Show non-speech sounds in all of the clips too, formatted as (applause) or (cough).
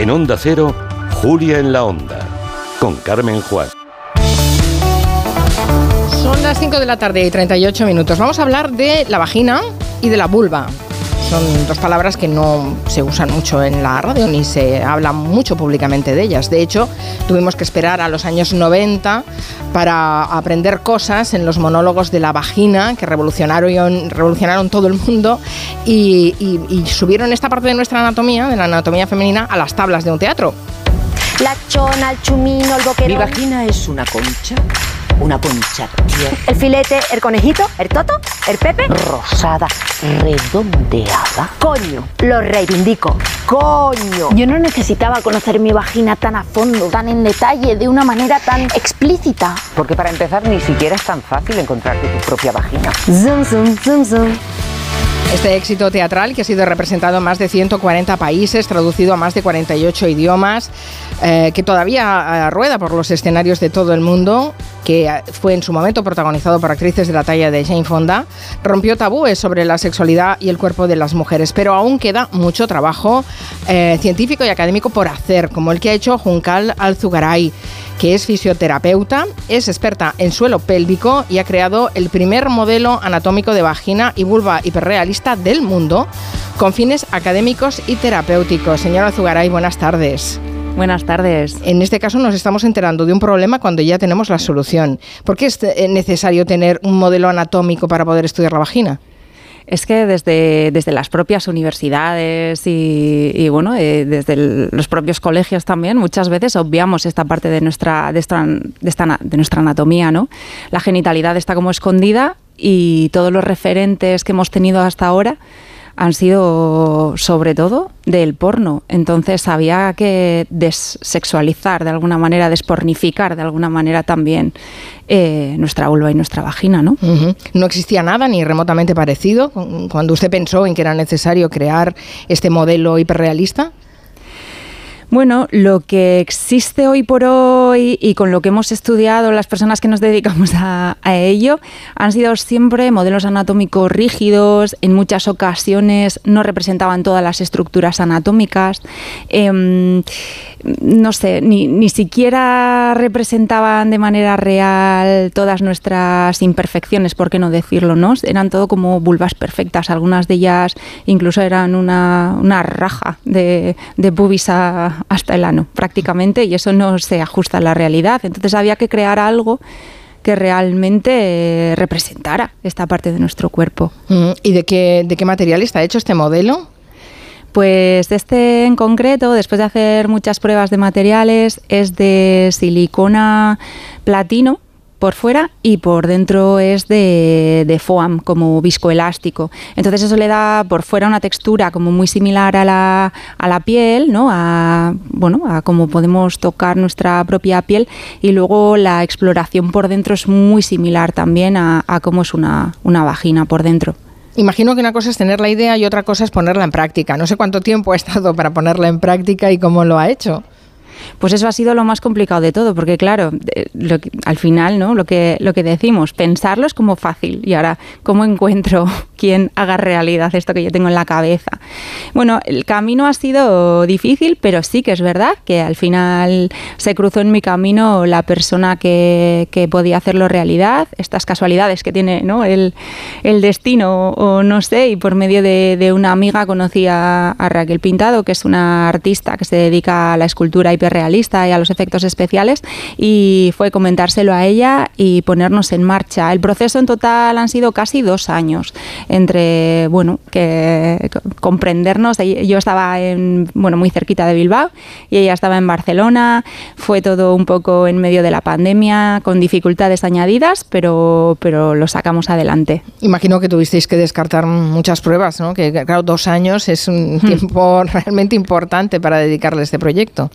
En Onda Cero, Julia en la Onda, con Carmen Juan. Son las 5 de la tarde y 38 minutos. Vamos a hablar de la vagina y de la vulva. Son dos palabras que no se usan mucho en la radio ni se habla mucho públicamente de ellas. De hecho, tuvimos que esperar a los años 90 para aprender cosas en los monólogos de la vagina que revolucionaron, revolucionaron todo el mundo y, y subieron esta parte de nuestra anatomía, de la anatomía femenina, a las tablas de un teatro. La chona, el chumino, el boquerón. Mi vagina es una concha, una concha tierna, El filete, el conejito, el toto, el pepe. rosada, redondeada. Coño, lo reivindico. Coño. Yo no necesitaba conocer mi vagina tan a fondo, tan en detalle, de una manera tan explícita. Porque para empezar ni siquiera es tan fácil encontrarte tu propia vagina. Zum, zum, zum, zum. Este éxito teatral, que ha sido representado en más de 140 países, traducido a más de 48 idiomas, eh, que todavía eh, rueda por los escenarios de todo el mundo, que eh, fue en su momento protagonizado por actrices de la talla de Jane Fonda, rompió tabúes sobre la sexualidad y el cuerpo de las mujeres. Pero aún queda mucho trabajo eh, científico y académico por hacer, como el que ha hecho Juncal Alzugaray que es fisioterapeuta, es experta en suelo pélvico y ha creado el primer modelo anatómico de vagina y vulva hiperrealista del mundo con fines académicos y terapéuticos. Señora Zugaray, buenas tardes. Buenas tardes. En este caso nos estamos enterando de un problema cuando ya tenemos la solución. ¿Por qué es eh, necesario tener un modelo anatómico para poder estudiar la vagina? Es que desde, desde las propias universidades y, y, bueno, eh, desde el- los propios colegios también, muchas veces obviamos esta parte de nuestra, de esta, de esta na- de nuestra anatomía, ¿no? La genitalidad está como escondida y todos los referentes que hemos tenido hasta ahora han sido sobre todo del porno. Entonces había que desexualizar de alguna manera, despornificar de alguna manera también eh, nuestra vulva y nuestra vagina, ¿no? No existía nada ni remotamente parecido cu- cuando usted pensó en que era necesario crear este modelo hiperrealista. Bueno, lo que existe hoy por hoy y con lo que hemos estudiado las personas que nos dedicamos a, ello han sido siempre modelos anatómicos rígidos, en muchas ocasiones no representaban todas las estructuras anatómicas, em, no sé, ni, ni siquiera representaban de manera real todas nuestras imperfecciones, por qué no decirlo, ¿no? Eran todo como vulvas perfectas, algunas de ellas incluso eran una, una raja de, de pubis a- hasta el ano, prácticamente, y eso no se ajusta a la realidad. Entonces había que crear algo que realmente eh, representara esta parte de nuestro cuerpo. Mm, ¿Y de qué, de qué material está hecho este modelo? Pues este en concreto, después de hacer muchas pruebas de materiales, es de silicona platino por fuera y por dentro es de, foam, como viscoelástico. Entonces eso le da por fuera una textura como muy similar a la, a la piel, ¿no? A, bueno, a cómo podemos tocar nuestra propia piel y luego la exploración por dentro es muy similar también a, a cómo es una, una vagina por dentro. Imagino que una cosa es tener la idea y otra cosa es ponerla en práctica. No sé cuánto tiempo ha estado para ponerla en práctica y cómo lo ha hecho. Pues eso ha sido lo más complicado de todo, porque claro, al final, ¿no? Lo que, lo que decimos, pensarlo es como fácil. Y ahora, ¿cómo encuentro (laughs) quien haga realidad esto que yo tengo en la cabeza? Bueno, el camino ha sido difícil, pero sí que es verdad que al final se cruzó en mi camino la persona que, que podía hacerlo realidad, estas casualidades que tiene ¿no? el, el destino o no sé, y por medio de, una amiga conocí a, Raquel Pintado, que es una artista que se dedica a la escultura hiperrealista y a los efectos especiales, y fue comentárselo a ella y ponernos en marcha. El proceso en total han sido casi dos años entre, bueno, que comprendernos. Yo estaba en, bueno, muy cerquita de Bilbao y ella estaba en Barcelona. Fue todo un poco en medio de la pandemia, con dificultades añadidas, pero, pero lo sacamos adelante. Imagino que tuvisteis que descartar muchas pruebas, ¿no? Que claro, dos años es un tiempo (laughs) realmente importante para dedicarle a este proyecto.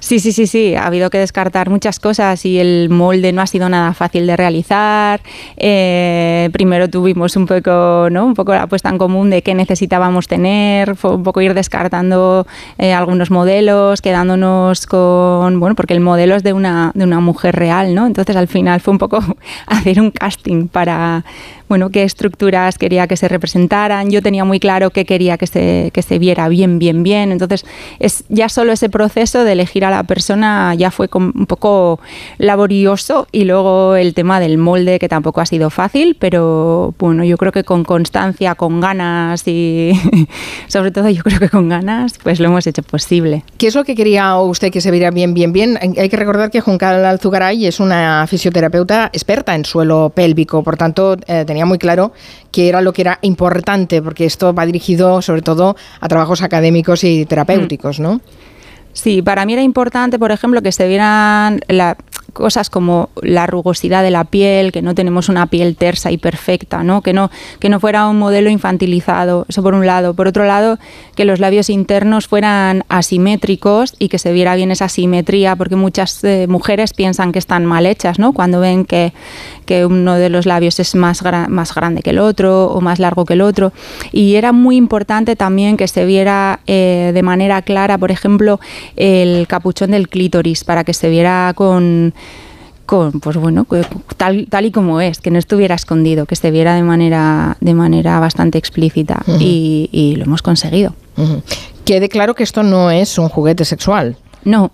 Sí, sí, sí, sí. Ha habido que descartar muchas cosas y el molde no ha sido nada fácil de realizar. Eh, primero tuvimos un poco, ¿no? Un poco la puesta en común de qué necesitábamos tener. Fue un poco ir descartando eh, algunos modelos, quedándonos con, bueno, porque el modelo es de una, de una mujer real, ¿no? Entonces al final fue un poco (laughs) hacer un casting para bueno, qué estructuras quería que se representaran. Yo tenía muy claro qué quería que se, que se viera bien, bien, bien. Entonces, es ya solo ese proceso de elegir a la persona ya fue un poco laborioso y luego el tema del molde que tampoco ha sido fácil, pero bueno, yo creo que con constancia, con ganas y (laughs) sobre todo yo creo que con ganas, pues lo hemos hecho posible. ¿Qué es lo que quería usted que se viera bien, bien, bien? Hay que recordar que Juncal Alzugaray es una fisioterapeuta experta en suelo pélvico, por tanto eh, tenía muy claro que era lo que era importante, porque esto va dirigido sobre todo a trabajos académicos y terapéuticos, ¿no? Sí, para mí era importante, por ejemplo, que se vieran la- cosas como la rugosidad de la piel, que no tenemos una piel tersa y perfecta, ¿no? Que no que no fuera un modelo infantilizado, eso por un lado. Por otro lado, que los labios internos fueran asimétricos y que se viera bien esa simetría, porque muchas eh, mujeres piensan que están mal hechas, ¿no? Cuando ven que, que uno de los labios es más, más grande que el otro o más largo que el otro. Y era muy importante también que se viera eh, de manera clara, por ejemplo, el capuchón del clítoris, para que se viera con con pues bueno tal, tal y como es que no estuviera escondido que se viera de manera de manera bastante explícita y, y lo hemos conseguido. Quede claro que esto no es un juguete sexual. no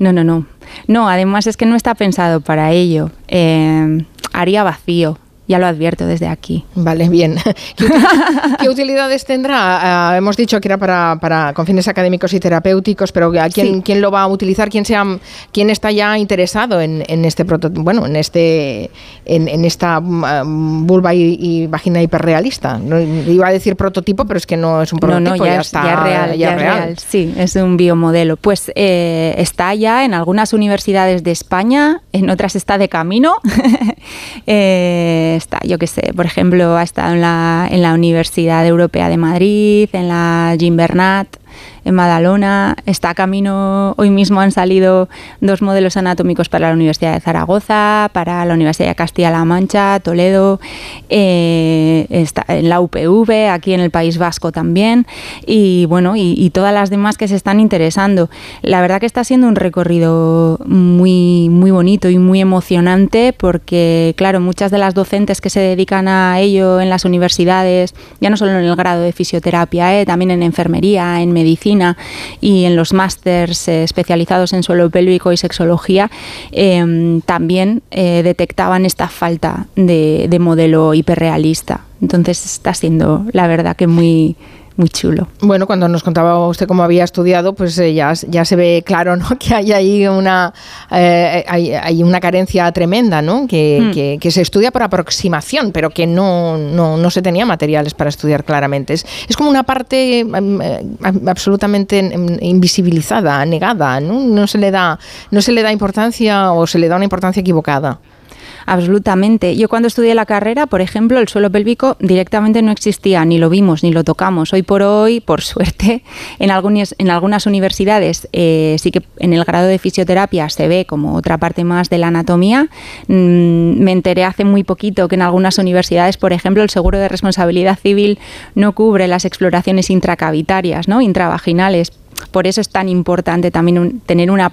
no no no. No además es que no está pensado para ello. Eh, haría vacío ya lo advierto desde aquí Vale, bien. (laughs) ¿Qué, util- qué utilidades tendrá? Ah, hemos dicho que era para, para con fines académicos y terapéuticos, pero ¿a quién, Sí. quién lo va a utilizar? ¿Quién, sea, quién está ya interesado en, en este bueno, en este en, en esta mm, vulva y, y vagina hiperrealista? No, iba a decir prototipo, pero es que no es un prototipo, no, ya, ya, es, está ya real, ya es real. Sí, es un biomodelo. Pues eh, está ya en algunas universidades de España, en otras está de camino. (laughs) Eh, yo qué sé, por ejemplo, ha estado en la, en la Universidad Europea de Madrid, en la Jim Bernat, en Badalona. Está a camino, hoy mismo han salido dos modelos anatómicos para la Universidad de Zaragoza, para la Universidad de Castilla-La Mancha, Toledo, eh, en la UPV, aquí en el País Vasco también, y bueno, y, y todas las demás que se están interesando. La verdad que está siendo un recorrido muy, muy bonito y muy emocionante porque, claro, muchas de las docentes que se dedican a ello en las universidades, ya no solo en el grado de fisioterapia, eh, también en enfermería, en medicina y en los másters eh, especializados en suelo pélvico y sexología, eh, también eh, detectaban esta falta de modelo hiperrealista. Entonces está siendo, la verdad, que muy, muy chulo. Bueno, cuando nos contaba usted cómo había estudiado, pues eh, ya, ya se ve claro ¿no? (laughs) que hay ahí una, eh, hay, hay una carencia tremenda, ¿no? Que, Hmm. que- que se estudia por aproximación, pero que no, no, no se tenía materiales para estudiar claramente. Es, es como una parte mm, eh, absolutamente mm, invisibilizada, negada, ¿no? No se le da, no se le da importancia o se le da una importancia equivocada. Absolutamente. Yo cuando estudié la carrera, por ejemplo, el suelo pélvico directamente no existía, ni lo vimos, ni lo tocamos. Hoy por hoy, por (laughs) suerte, en algunas, universidades eh, sí que en el grado de fisioterapia se ve como otra parte más de la anatomía. Mm, me enteré hace muy poquito que en algunas universidades, por ejemplo, el seguro de responsabilidad civil no cubre las exploraciones intracavitarias, ¿no? intravaginales. Por eso es tan importante también tener una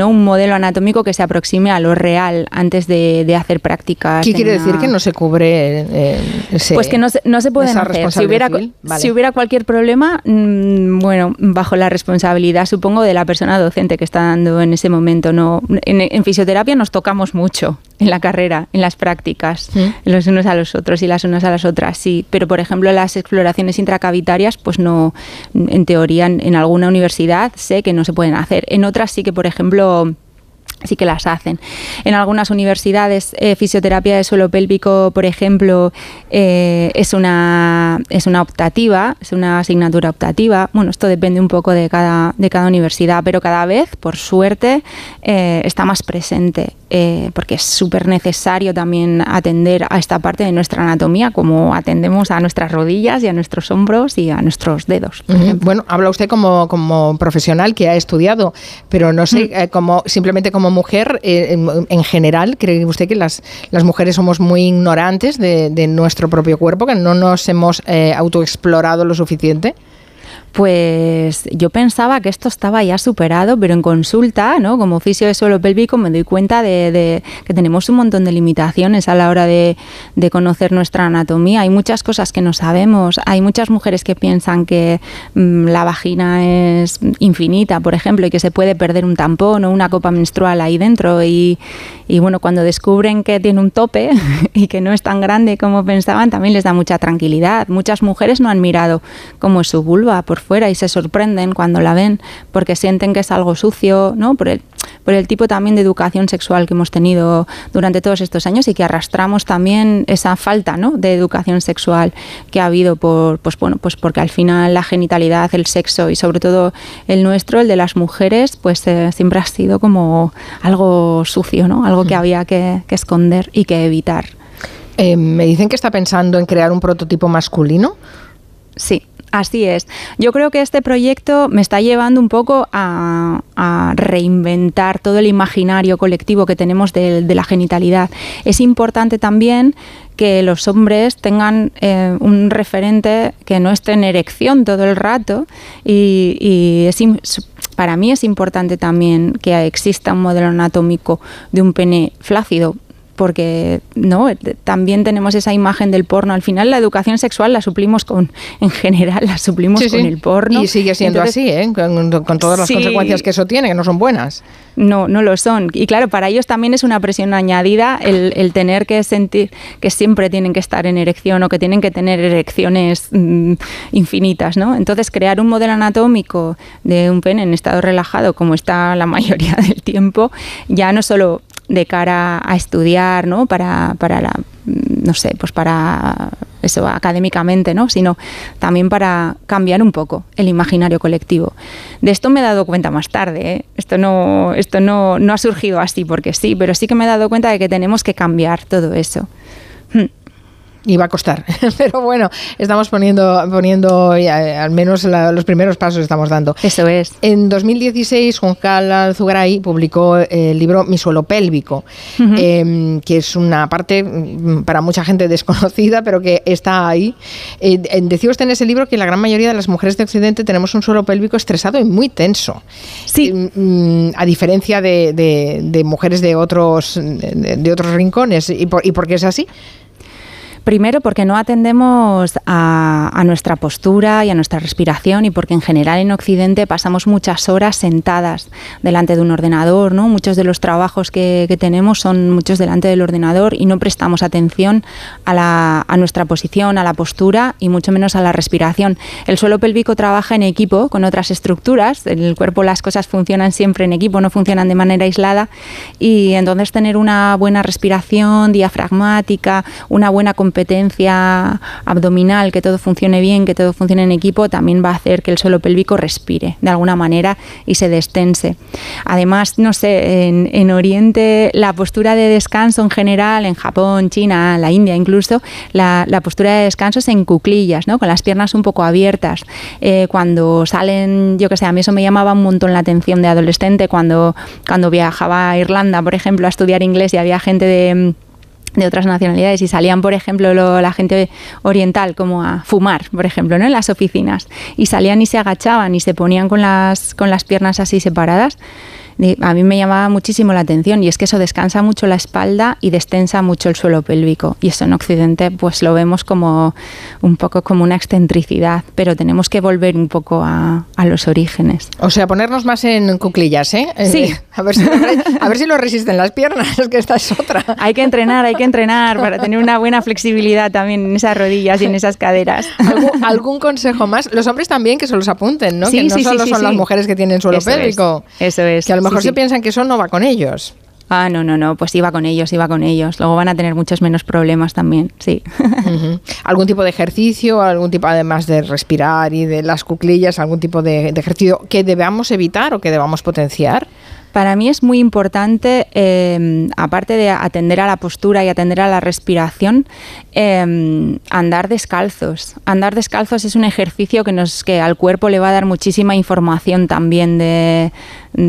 ¿no? un modelo anatómico que se aproxime a lo real antes de, de hacer prácticas. ¿Qué quiere una- decir que no se cubre eh, ese- pues que no se, no se pueden hacer. Si hubiera? Vale. si hubiera cualquier problema, mm, bueno, bajo la responsabilidad, supongo, de la persona docente que está dando en ese momento. No, en, en fisioterapia nos tocamos mucho en la carrera, en las prácticas, ¿Mm? los unos a los otros y las unas a las otras, sí. Pero, por ejemplo, las exploraciones intracavitarias, pues no, en teoría, en, en alguna universidad sé que no se pueden hacer. En otras sí que, por ejemplo, So sí que las hacen. En algunas universidades, eh, fisioterapia de suelo pélvico, por ejemplo, eh, es, una, es una optativa, es una asignatura optativa. Bueno, esto depende un poco de cada, de cada universidad, pero cada vez, por suerte, eh, está más presente, porque es súper necesario también atender a esta parte de nuestra anatomía, como atendemos a nuestras rodillas y a nuestros hombros y a nuestros dedos. Bueno, habla usted como, como profesional que ha estudiado, pero no sé, eh, como simplemente como mujer, eh, en, en general, ¿cree usted que las, las mujeres somos muy ignorantes de, de nuestro propio cuerpo, que no nos hemos eh, autoexplorado lo suficiente? Pues yo pensaba que esto estaba ya superado, pero en consulta, ¿no? Como oficio de suelo pélvico, me doy cuenta de, que tenemos un montón de limitaciones a la hora de, conocer nuestra anatomía. Hay muchas cosas que no sabemos. Hay muchas mujeres que piensan que mmm, la vagina es infinita, por ejemplo, y que se puede perder un tampón o una copa menstrual ahí dentro. Y, y bueno, cuando descubren que tiene un tope (laughs) y que no es tan grande como pensaban, también les da mucha tranquilidad. Muchas mujeres no han mirado cómo es su vulva por fuera y se sorprenden cuando la ven porque sienten que es algo sucio, ¿no? Por el, por el tipo también de educación sexual que hemos tenido durante todos estos años y que arrastramos también esa falta, ¿no? De educación sexual que ha habido por, pues bueno, pues porque al final la genitalidad, el sexo y sobre todo el nuestro, el de las mujeres, pues eh, siempre ha sido como algo sucio, ¿no? Algo que había que, que esconder y que evitar. Eh, me dicen que está pensando en crear un prototipo masculino. Sí, Así es. Yo creo que este proyecto me está llevando un poco a, reinventar todo el imaginario colectivo que tenemos de, de, la genitalidad. Es importante también que los hombres tengan eh, un referente que no esté en erección todo el rato y, y es, para mí es importante también que exista un modelo anatómico de un pene flácido porque no también tenemos esa imagen del porno al final la educación sexual la suplimos con (laughs) en general la suplimos sí, con sí. el porno y sigue siendo Entonces, así ¿eh? con, con, todas las sí. consecuencias que eso tiene que no son buenas no no lo son y claro para ellos también es una presión añadida el, el tener que sentir que siempre tienen que estar en erección o que tienen que tener erecciones mmm, infinitas no entonces crear un modelo anatómico de un pene en estado relajado como está la (laughs) mayoría del tiempo ya no solo de cara a estudiar, ¿no? Para, para la, no sé, pues para eso académicamente, ¿no? Sino también para cambiar un poco el imaginario colectivo. De esto me he dado cuenta más tarde, ¿eh? Esto no, esto no, no ha surgido así porque sí, pero sí que me he dado cuenta de que tenemos que cambiar todo eso. Y va a costar. (laughs) Pero bueno, estamos poniendo, poniendo ya, al menos la, los primeros pasos estamos dando. Eso es. En 2016, Juan Carlos Zugaray publicó el libro Mi suelo pélvico, uh -huh. eh, que es una parte mm, para mucha gente (laughs) desconocida, pero que está ahí. Eh, decía usted en ese libro que la gran mayoría de las mujeres de Occidente tenemos un suelo pélvico estresado y muy tenso. Sí. Eh, a diferencia de, de, de, mujeres de otros, de, de otros rincones. ¿Y por, ¿Y por qué es así? Primero porque no atendemos a, a, nuestra postura y a nuestra respiración y porque en general en Occidente pasamos muchas horas sentadas delante de un ordenador, ¿no? Muchos de los trabajos que, que tenemos son muchos delante del ordenador y no prestamos atención a, la, a, nuestra posición, a la postura y mucho menos a la respiración. El suelo pélvico trabaja en equipo con otras estructuras, en el cuerpo las cosas funcionan siempre en equipo, no funcionan de manera aislada y entonces tener una buena respiración diafragmática, una buena competencia abdominal, que todo funcione bien, que todo funcione en equipo, también va a hacer que el suelo pélvico respire de alguna manera y se destense. Además, no sé, en, en Oriente la postura de descanso en general, en Japón, China, la India incluso, la, la postura de descanso es en cuclillas, ¿no? con las piernas un poco abiertas. Eh, cuando salen, yo que sé, a mí eso me llamaba un montón la atención de adolescente cuando, cuando viajaba a Irlanda, por ejemplo, a estudiar inglés y había gente de de otras nacionalidades y salían, por ejemplo, lo, la gente oriental como a fumar, por ejemplo, ¿no? en las oficinas y salían y se agachaban y se ponían con las, con las piernas así separadas a mí me llamaba muchísimo la atención y es que eso descansa mucho la espalda y destensa mucho el suelo pélvico y eso en Occidente pues lo vemos como un poco como una excentricidad, pero tenemos que volver un poco a, a los orígenes. O sea, ponernos más en cuclillas, ¿eh? Sí. (laughs) A ver si lo, a ver si lo resisten las piernas, es (laughs) que esta es otra. Hay que entrenar, hay que entrenar para tener una buena flexibilidad también en esas rodillas y en esas caderas. (laughs) ¿Algún, algún consejo más? Los hombres también que se los apunten, ¿no? Sí, que no sí, solo sí, son las mujeres que tienen suelo eso pélvico. Es, eso es. Que a lo mejor se piensan que eso no va con ellos. Ah, no, no, no, pues iba con ellos, iba con ellos. Luego van a tener muchos menos problemas también, sí. (laughs) Uh -huh. ¿Algún tipo de ejercicio, algún tipo además de respirar y de las cuclillas, algún tipo de, de ejercicio que debamos evitar o que debamos potenciar? Para mí es muy importante, eh, aparte de atender a la postura y atender a la respiración, eh, andar descalzos. Andar descalzos es un ejercicio que, nos, que al cuerpo le va a dar muchísima información también de,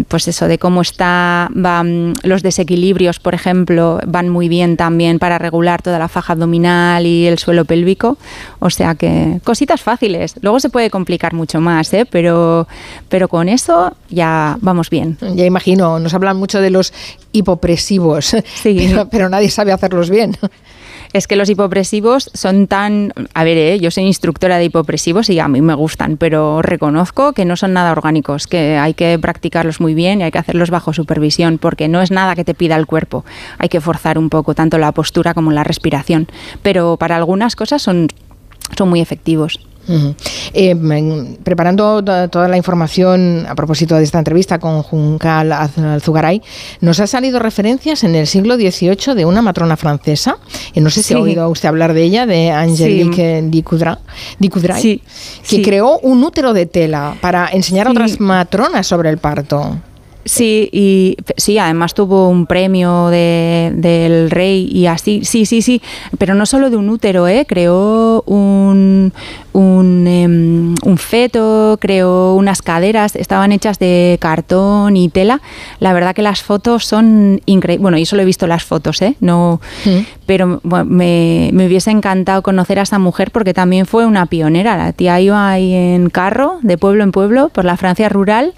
pues eso, de cómo está, van los desequilibrios, por ejemplo, van muy bien también para regular toda la faja abdominal y el suelo pélvico. O sea que cositas fáciles. Luego se puede complicar mucho más, ¿eh? pero, pero con eso ya vamos bien. Ya imagino, nos hablan mucho de los hipopresivos, Sí. (laughs) pero, pero nadie sabe hacerlos bien. (laughs) Es que los hipopresivos son tan... A ver, ¿eh? yo soy instructora de hipopresivos y a mí me gustan, pero reconozco que no son nada orgánicos, que hay que practicarlos muy bien y hay que hacerlos bajo supervisión, porque no es nada que te pida el cuerpo. Hay que forzar un poco tanto la postura como la respiración. Pero para algunas cosas son, son muy efectivos. Ujú. Eh, preparando to- toda la información a propósito de esta entrevista con Juncal Alzugaray, nos ha salido referencias en el siglo XVIII de una matrona francesa, y no sé si ha Sí. oído usted hablar de ella, de Angélique Dicudra- Dicudray, Sí, que sí. creó un útero de tela para enseñar a Sí. otras matronas sobre el parto. Sí, y sí, además tuvo un premio de- del rey y así, sí, sí, sí, pero no solo de un útero, ¿eh? creó un, un, em, un feto, creó unas caderas, estaban hechas de cartón y tela. La verdad que las fotos son increíbles. Bueno, yo solo he visto las fotos, ¿eh? No, Mm. Pero me, hubiese encantado conocer a esa mujer porque también fue una pionera. La tía iba ahí en carro, de pueblo en pueblo, por la Francia rural,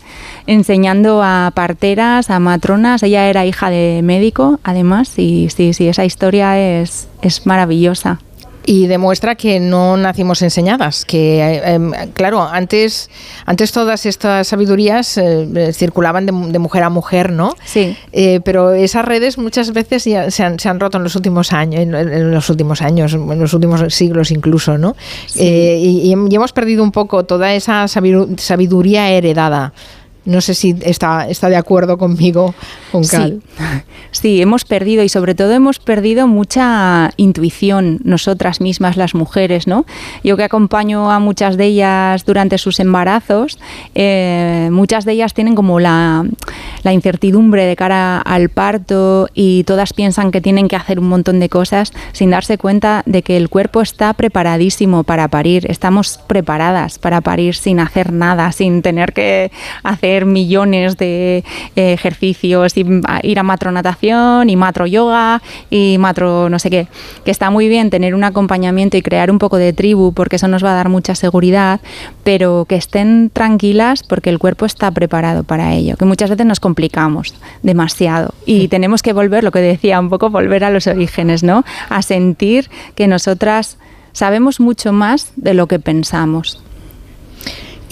enseñando a parteras, a matronas. Ella era hija de médico, además, y sí, sí, esa historia es maravillosa. Y demuestra que no nacimos enseñadas, que eh, em, claro, antes, antes todas estas sabidurías eh, circulaban de, de mujer a mujer, ¿no? Sí. Eh, pero esas redes muchas veces ya se han, se han roto en los últimos años, en, en los últimos años, en los últimos siglos incluso, ¿no? Eh, y, y hem- y hemos perdido un poco toda esa sabidu- sabiduría heredada. No sé si está, está de acuerdo conmigo, Juncal. Sí. (laughs) sí, hemos perdido y sobre todo hemos perdido mucha intuición nosotras mismas, las mujeres, ¿no? Yo que acompaño a muchas de ellas durante sus embarazos, eh, muchas de ellas tienen como la, la incertidumbre de cara al parto y todas piensan que tienen que hacer un montón de cosas sin darse cuenta de que el cuerpo está preparadísimo para parir, estamos preparadas para parir sin hacer nada, sin tener que hacer millones de eh, ejercicios y ir a matronatación y matro yoga y matro no sé qué, que está muy bien tener un acompañamiento y crear un poco de tribu porque eso nos va a dar mucha seguridad, pero que estén tranquilas porque el cuerpo está preparado para ello, que muchas veces nos complicamos demasiado y tenemos que volver, lo que decía, un poco volver a los orígenes, ¿no? A sentir que nosotras sabemos mucho más de lo que pensamos.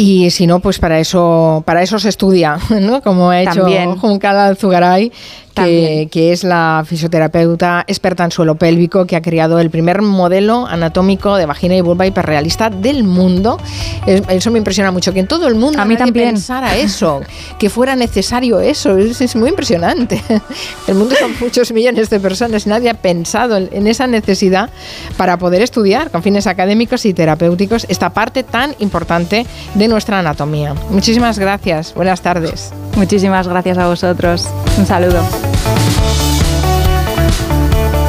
Y si no, pues para eso, para eso se estudia, (laughs) ¿no? Como ha hecho También. Juncal Alzugaray, que, que es la fisioterapeuta experta en suelo pélvico que ha creado el primer modelo anatómico de vagina y vulva hiperrealista del mundo. Es- Eso me impresiona mucho, que en todo el mundo A mí también. pensara eso, que fuera necesario eso. Es, es muy impresionante. (laughs) El mundo son muchos millones de personas y nadie ha pensado en, en esa necesidad para poder estudiar con fines académicos y terapéuticos esta parte tan importante de nuestra anatomía. Muchísimas gracias. Buenas tardes. Muchísimas gracias a vosotros. Un saludo. Thank